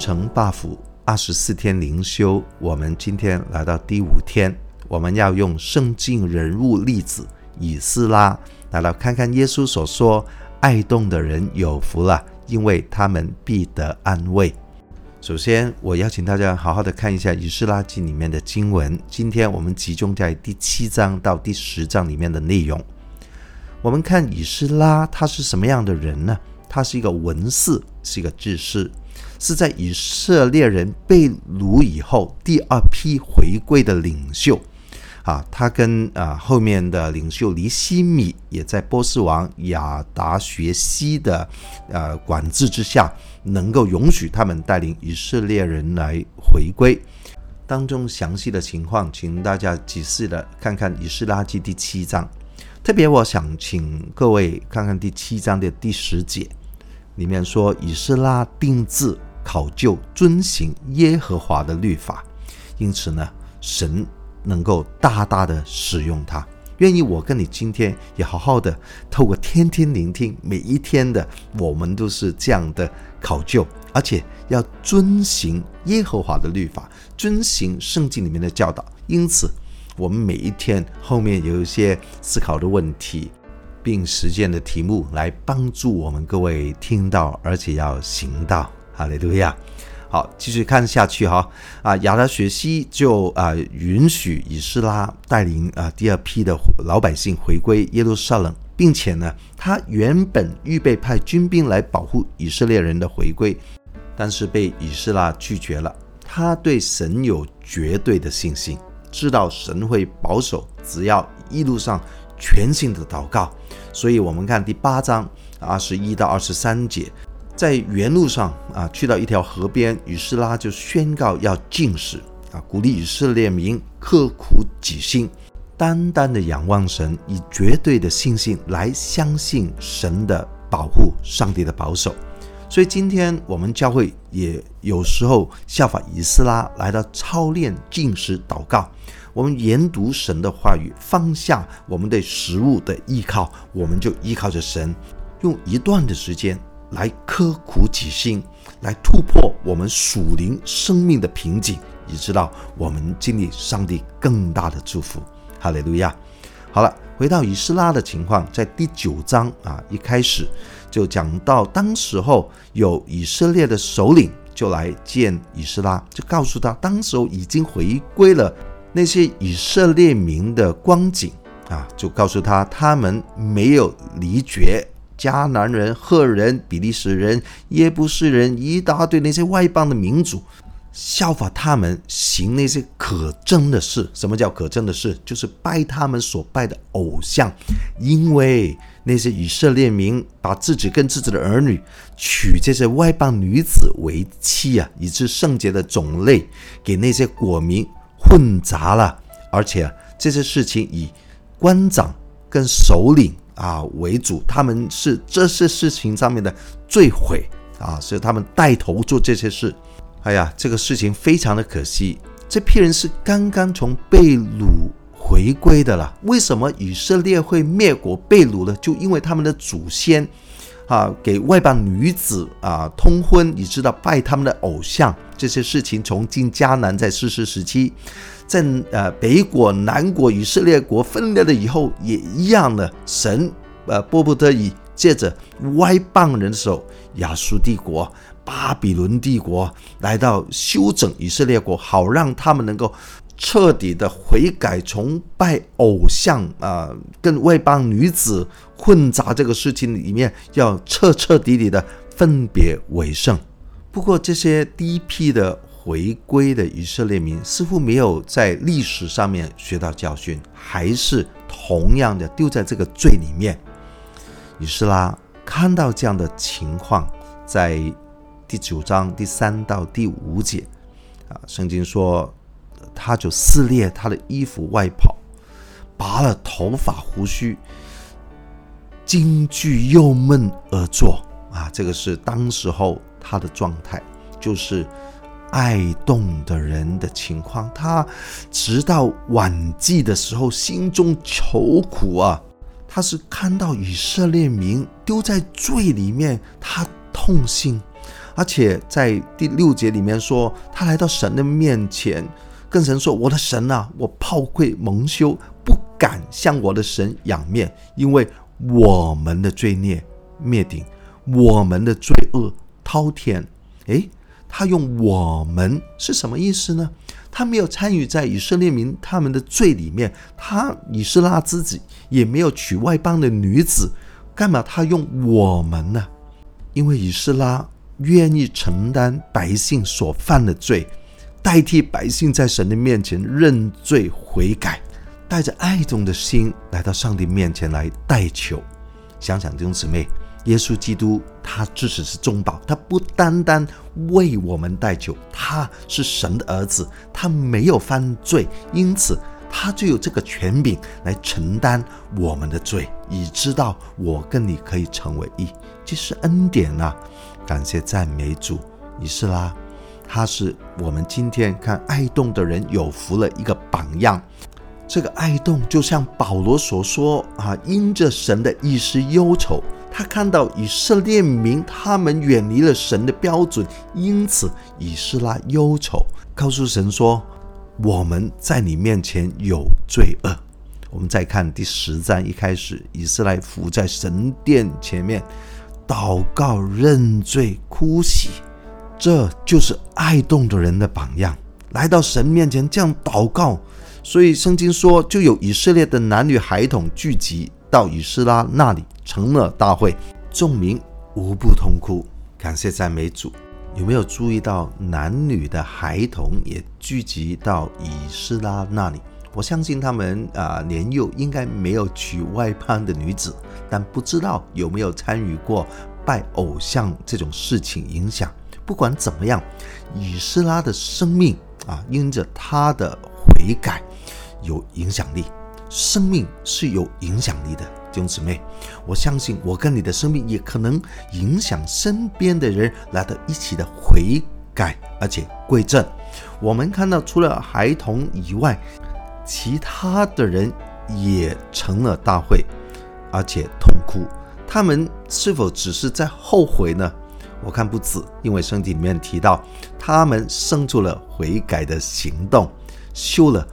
城 buff 二十四天灵修，我们今天来到第五天，我们要用圣经人物例子以斯拉来到看看耶稣所说：“爱动的人有福了，因为他们必得安慰。”首先，我邀请大家好好的看一下《以斯拉记》里面的经文。今天我们集中在第七章到第十章里面的内容。我们看以斯拉，他是什么样的人呢？他是一个文士，是一个治师，是在以色列人被掳以后第二批回归的领袖。啊，他跟啊后面的领袖尼希米也在波斯王亚达薛西的呃管制之下，能够允许他们带领以色列人来回归。当中详细的情况，请大家仔细的看看《以斯拉记》第七章。特别我想请各位看看第七章的第十节，里面说以斯拉定制考究遵行耶和华的律法，因此呢，神。能够大大的使用它，愿意我跟你今天也好好的透过天天聆听，每一天的我们都是这样的考究，而且要遵行耶和华的律法，遵行圣经里面的教导。因此，我们每一天后面有一些思考的问题，并实践的题目，来帮助我们各位听到，而且要行道。哈利路亚。好，继续看下去哈啊，亚达薛西就啊允许以斯拉带领啊第二批的老百姓回归耶路撒冷，并且呢，他原本预备派军兵来保护以色列人的回归，但是被以斯拉拒绝了。他对神有绝对的信心，知道神会保守，只要一路上全心的祷告。所以我们看第八章二十一到二十三节。在原路上啊，去到一条河边，以斯拉就宣告要禁食啊，鼓励以色列民刻苦己心，单单的仰望神，以绝对的信心来相信神的保护，上帝的保守。所以今天我们教会也有时候效法以斯拉，来到操练禁食祷告，我们研读神的话语，放下我们对食物的依靠，我们就依靠着神，用一段的时间。来刻苦己心，来突破我们属灵生命的瓶颈，以知道我们经历上帝更大的祝福。哈利路亚！好了，回到以斯拉的情况，在第九章啊，一开始就讲到，当时候有以色列的首领就来见以斯拉，就告诉他，当时候已经回归了那些以色列民的光景啊，就告诉他，他们没有离绝。迦南人、赫人、比利时人、耶布斯人，一大堆那些外邦的民族，效法他们行那些可憎的事。什么叫可憎的事？就是拜他们所拜的偶像。因为那些以色列民把自己跟自己的儿女娶这些外邦女子为妻啊，以致圣洁的种类给那些国民混杂了。而且这些事情以官长跟首领。啊，为主，他们是这些事情上面的罪魁啊，所以他们带头做这些事。哎呀，这个事情非常的可惜，这批人是刚刚从被掳回归的了。为什么以色列会灭国被掳呢？就因为他们的祖先啊，给外邦女子啊通婚，你知道拜他们的偶像，这些事情从进迦南在士师时期。在呃北国南国以色列国分裂了以后，也一样的，神呃迫不得已借着外邦人手，亚述帝国、巴比伦帝国来到修整以色列国，好让他们能够彻底的悔改，从拜偶像啊、跟外邦女子混杂这个事情里面，要彻彻底底的分别为圣。不过这些第一批的。回归的以色列民似乎没有在历史上面学到教训，还是同样的丢在这个罪里面。以斯拉看到这样的情况，在第九章第三到第五节啊，圣经说，他就撕裂他的衣服外袍，拔了头发胡须，惊惧忧闷而坐啊，这个是当时候他的状态，就是。爱动的人的情况，他直到晚季的时候，心中愁苦啊。他是看到以色列民丢在罪里面，他痛心，而且在第六节里面说，他来到神的面前，跟神说：“我的神啊，我炮愧蒙羞，不敢向我的神仰面，因为我们的罪孽灭顶，我们的罪恶滔天。”诶，他用“我们”是什么意思呢？他没有参与在以色列民他们的罪里面，他以斯拉自己也没有娶外邦的女子，干嘛他用“我们”呢？因为以斯拉愿意承担百姓所犯的罪，代替百姓在神的面前认罪悔改，带着爱中的心来到上帝面前来代求。想想弟兄姊妹，耶稣基督他只是是中保，他不单单为我们代求，他是神的儿子，他没有犯罪，因此他就有这个权柄来承担我们的罪，以知道我跟你可以成为义。这是恩典呐、啊！感谢赞美主，以斯拉，他是我们今天看爱动的人有福了一个榜样。这个爱动就像保罗所说啊，因着神的意思忧愁，他看到以色列民他们远离了神的标准，因此以斯拉忧愁，告诉神说：我们在你面前有罪恶。我们再看第十章一开始，以斯拉伏在神殿前面。祷告、认罪、哭泣，这就是爱动的人的榜样。来到神面前这样祷告，所以圣经说，就有以色列的男女孩童聚集到以斯拉那里，成了大会，众民无不痛哭。感谢赞美主。有没有注意到男女的孩童也聚集到以斯拉那里？我相信他们啊、年幼，应该没有娶外邦的女子，但不知道有没有参与过拜偶像这种事情影响。不管怎么样，以斯拉的生命啊，因着他的悔改有影响力。生命是有影响力的，弟兄姊妹，我相信我跟你的生命也可能影响身边的人来到一起的悔改，而且归正。我们看到，除了孩童以外，其他的人也成了大会，而且痛哭。他们是否只是在后悔呢？我看不止，因为圣经里面提到，他们生出了悔改的行动，休了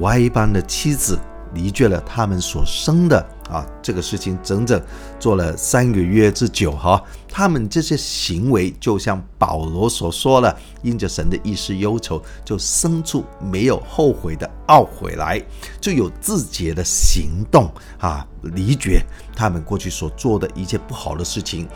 外邦的妻子。离绝了他们所生的啊，这个事情整整做了三个月之久哈。他们这些行为就像保罗所说了，因着神的意思忧愁，就生出没有后悔的懊悔来，就有自洁的行动啊，离绝他们过去所做的一切不好的事情，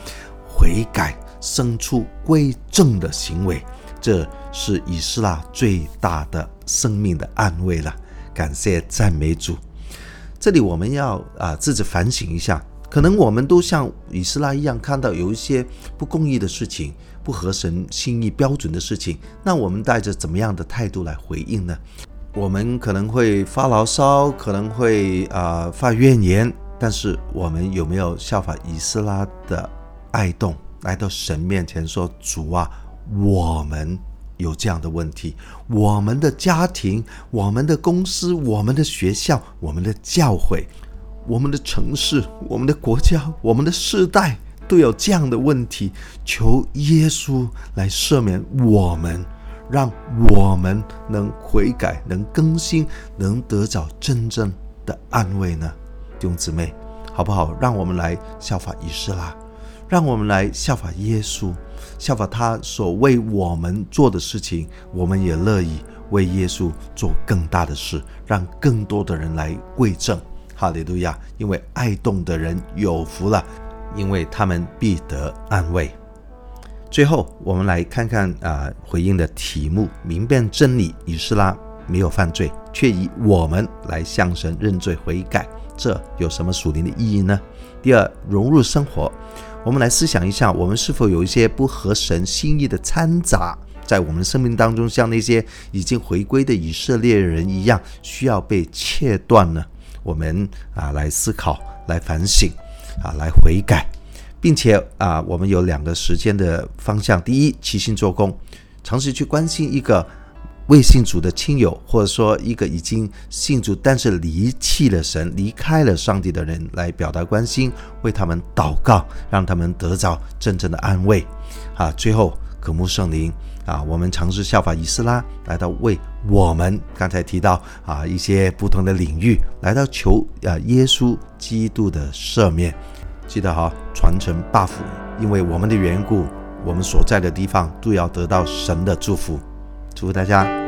悔改生出归正的行为，这是以斯拉最大的生命的安慰了。感谢赞美主。这里我们要啊自己反省一下，可能我们都像以斯拉一样，看到有一些不公义的事情、不合神心意标准的事情，那我们带着怎么样的态度来回应呢？我们可能会发牢骚，可能会啊发怨言，但是我们有没有效法以斯拉的爱动，来到神面前说：“主啊，我们。”有这样的问题，我们的家庭、我们的公司、我们的学校、我们的教会、我们的城市、我们的国家、我们的世代都有这样的问题，求耶稣来赦免我们，让我们能悔改、能更新、能得着真正的安慰呢？弟兄姊妹，好不好？让我们来效法仪式啦，让我们来效法耶稣。效法他所为我们做的事情，我们也乐意为耶稣做更大的事，让更多的人来归正。哈利路亚！因为爱动的人有福了，因为他们必得安慰。最后，我们来看看啊、回应的题目：明辨真理，以斯拉没有犯罪，却以我们来向神认罪悔改，这有什么属灵的意义呢？第二，融入生活。我们来思想一下，我们是否有一些不合神心意的掺杂在我们生命当中，像那些已经回归的以色列人一样，需要被切断呢？我们啊来思考，来反省，啊来悔改，并且啊，我们有两个时间的方向：第一，齐心做工，尝试去关心一个未信主的亲友，或者说一个已经信主但是离弃了神、离开了上帝的人来表达关心，为他们祷告，让他们得到真正的安慰。啊，最后渴慕圣灵啊，我们尝试效法以斯拉，来到为我们刚才提到啊一些不同的领域，来到求啊耶稣基督的赦免。记得哈，传承 buff，因为我们的缘故，我们所在的地方都要得到神的祝福。祝福大家。